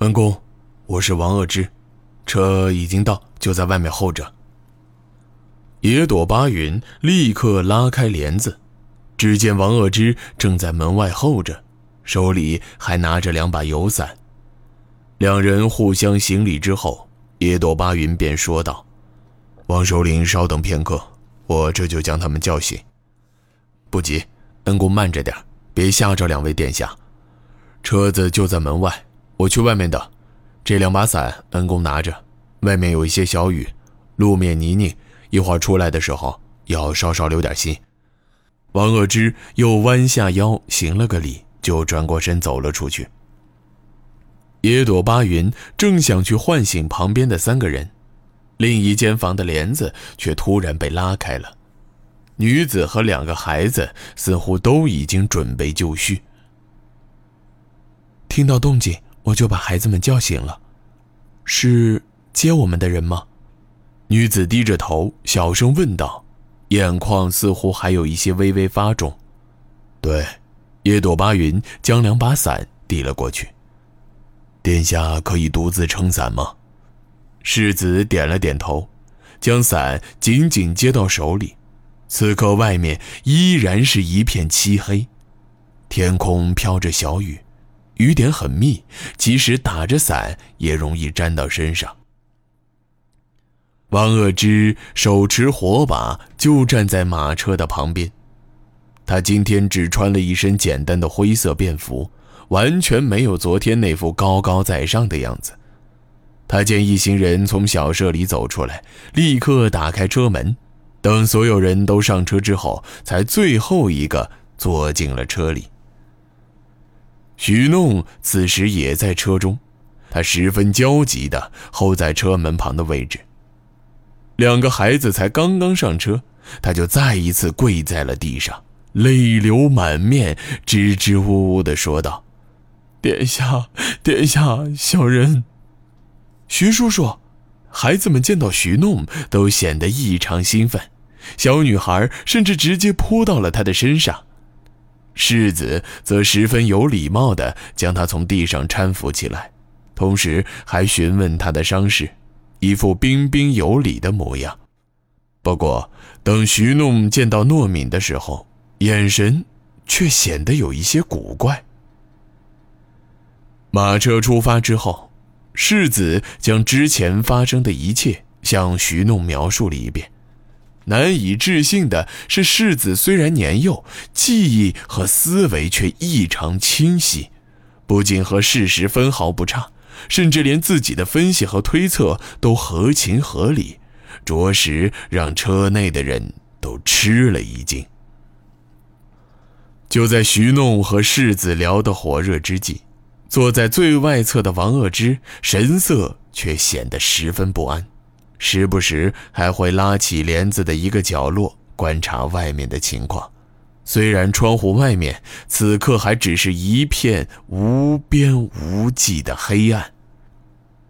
恩公，我是王鄂之，车已经到，就在外面候着。野朵巴云立刻拉开帘子，只见王鄂之正在门外候着，手里还拿着两把油伞。两人互相行礼之后，野朵巴云便说道：“王首领，稍等片刻，我这就将他们叫醒。”不急，恩公慢着点，别吓着两位殿下。车子就在门外，我去外面等。这两把伞，恩公拿着。外面有一些小雨，路面泥泞，一会儿出来的时候要稍稍留点心。王鄂之又弯下腰行了个礼，就转过身走了出去。野朵巴云正想去唤醒旁边的三个人，另一间房的帘子却突然被拉开了。女子和两个孩子似乎都已经准备就绪。听到动静，我就把孩子们叫醒了。是接我们的人吗？女子低着头，小声问道，眼眶似乎还有一些微微发肿。对，叶朵巴云将两把伞递了过去。殿下可以独自撑伞吗？世子点了点头，将伞紧紧接到手里。此刻外面依然是一片漆黑，天空飘着小雨，雨点很密，即使打着伞也容易沾到身上。王鄂之手持火把，就站在马车的旁边。他今天只穿了一身简单的灰色便服，完全没有昨天那副高高在上的样子。他见一行人从小舍里走出来，立刻打开车门。等所有人都上车之后，才最后一个坐进了车里。许弄此时也在车中，他十分焦急地候在车门旁的位置。两个孩子才刚刚上车，他就再一次跪在了地上，泪流满面，支支吾吾地说道：“殿下，殿下，小人，徐叔叔。”孩子们见到徐弄，都显得异常兴奋。小女孩甚至直接扑到了他的身上，世子则十分有礼貌地将他从地上搀扶起来，同时还询问他的伤势，一副彬彬有礼的模样。不过，等徐弄见到诺敏的时候，眼神却显得有一些古怪。马车出发之后，世子将之前发生的一切向徐弄描述了一遍。难以置信的是，世子虽然年幼，记忆和思维却异常清晰，不仅和事实分毫不差，甚至连自己的分析和推测都合情合理，着实让车内的人都吃了一惊。就在徐弄和世子聊得火热之际，坐在最外侧的王鄂之神色却显得十分不安。时不时还会拉起帘子的一个角落观察外面的情况，虽然窗户外面此刻还只是一片无边无际的黑暗。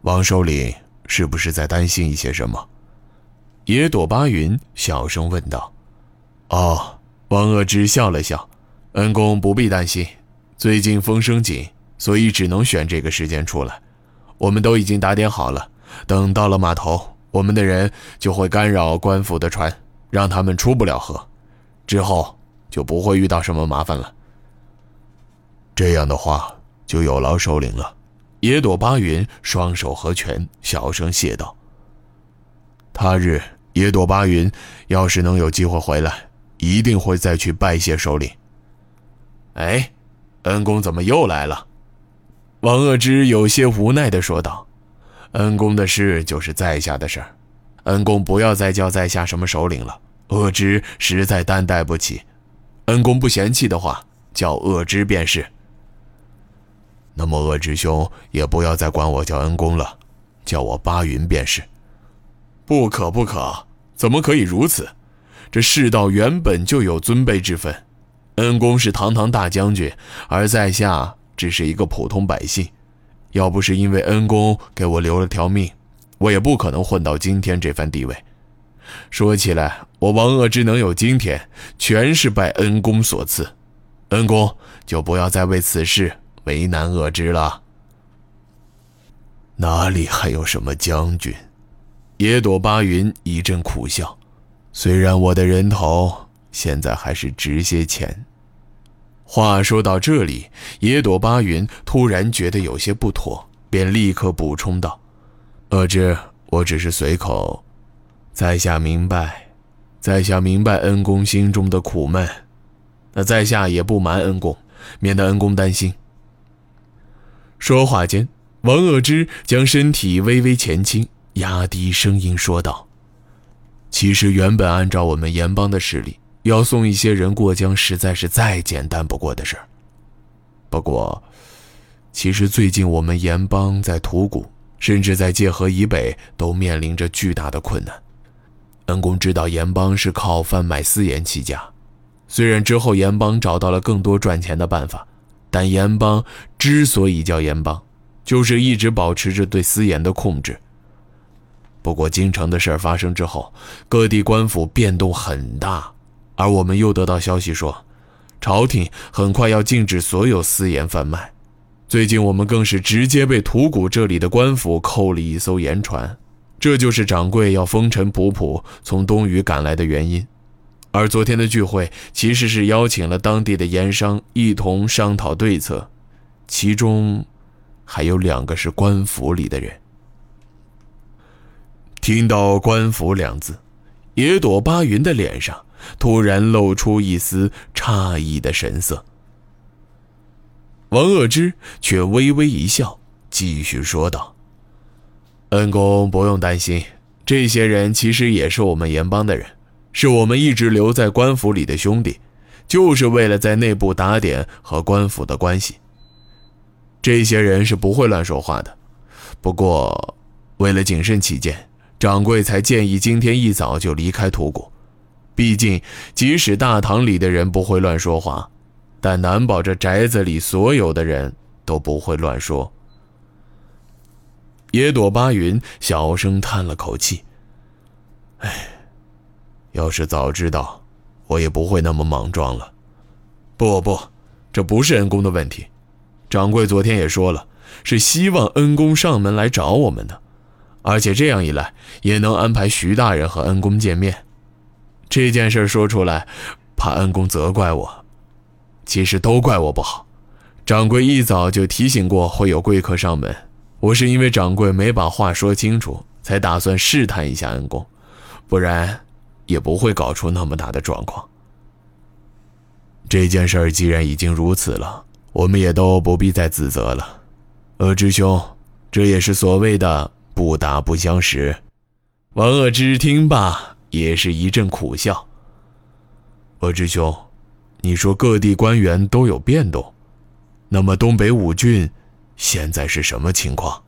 王首领是不是在担心一些什么？野朵巴云小声问道。哦，王鄂之笑了笑，恩公不必担心，最近风声紧，所以只能选这个时间出来。我们都已经打点好了，等到了码头。我们的人就会干扰官府的船，让他们出不了河，之后就不会遇到什么麻烦了。这样的话，就有劳首领了。野朵巴云双手合拳，小声谢道：“他日野朵巴云要是能有机会回来，一定会再去拜谢首领。”哎，恩公怎么又来了？王鄂之有些无奈地说道。恩公的事就是在下的事儿，恩公不要再叫在下什么首领了，恶之实在担待不起。恩公不嫌弃的话，叫恶之便是。那么恶之兄也不要再管我叫恩公了，叫我巴云便是。不可不可，怎么可以如此？这世道原本就有尊卑之分，恩公是堂堂大将军，而在下只是一个普通百姓。要不是因为恩公给我留了条命，我也不可能混到今天这番地位。说起来，我王鄂之能有今天，全是拜恩公所赐。恩公就不要再为此事为难鄂之了。哪里还有什么将军？野朵巴云一阵苦笑。虽然我的人头现在还是值些钱。话说到这里，野朵巴云突然觉得有些不妥，便立刻补充道：“恶之，我只是随口。在下明白，在下明白恩公心中的苦闷。那在下也不瞒恩公，免得恩公担心。”说话间。王恶之将身体微微前倾，压低声音说道：“其实原本按照我们盐帮的势力，要送一些人过江，实在是再简单不过的事儿。不过，其实最近我们盐帮在吐谷，甚至在界河以北，都面临着巨大的困难。恩公知道盐帮是靠贩卖私盐起家，虽然之后盐帮找到了更多赚钱的办法，但盐帮之所以叫盐帮。”就是一直保持着对私盐的控制。不过京城的事儿发生之后，各地官府变动很大，而我们又得到消息说，朝廷很快要禁止所有私盐贩卖。最近我们更是直接被吐谷这里的官府扣了一艘盐船，这就是掌柜要风尘仆仆从东隅赶来的原因。而昨天的聚会其实是邀请了当地的盐商一同商讨对策，其中。还有两个是官府里的人。听到“官府”两字，野朵巴云的脸上突然露出一丝诧异的神色。王恶之却微微一笑，继续说道：“恩公不用担心，这些人其实也是我们盐帮的人，是我们一直留在官府里的兄弟，就是为了在内部打点和官府的关系。”这些人是不会乱说话的，不过，为了谨慎起见，掌柜才建议今天一早就离开土谷。毕竟，即使大堂里的人不会乱说话，但难保这宅子里所有的人都不会乱说。野朵巴云小声叹了口气：“哎，要是早知道，我也不会那么莽撞了。不不，这不是恩公的问题。”掌柜昨天也说了，是希望恩公上门来找我们的，而且这样一来也能安排徐大人和恩公见面。这件事说出来，怕恩公责怪我，其实都怪我不好。掌柜一早就提醒过会有贵客上门，我是因为掌柜没把话说清楚，才打算试探一下恩公，不然也不会搞出那么大的状况。这件事既然已经如此了。我们也都不必再自责了，恶之兄，这也是所谓的不打不相识。王恶之听罢，也是一阵苦笑。鄂志兄，你说各地官员都有变动，那么东北五郡现在是什么情况？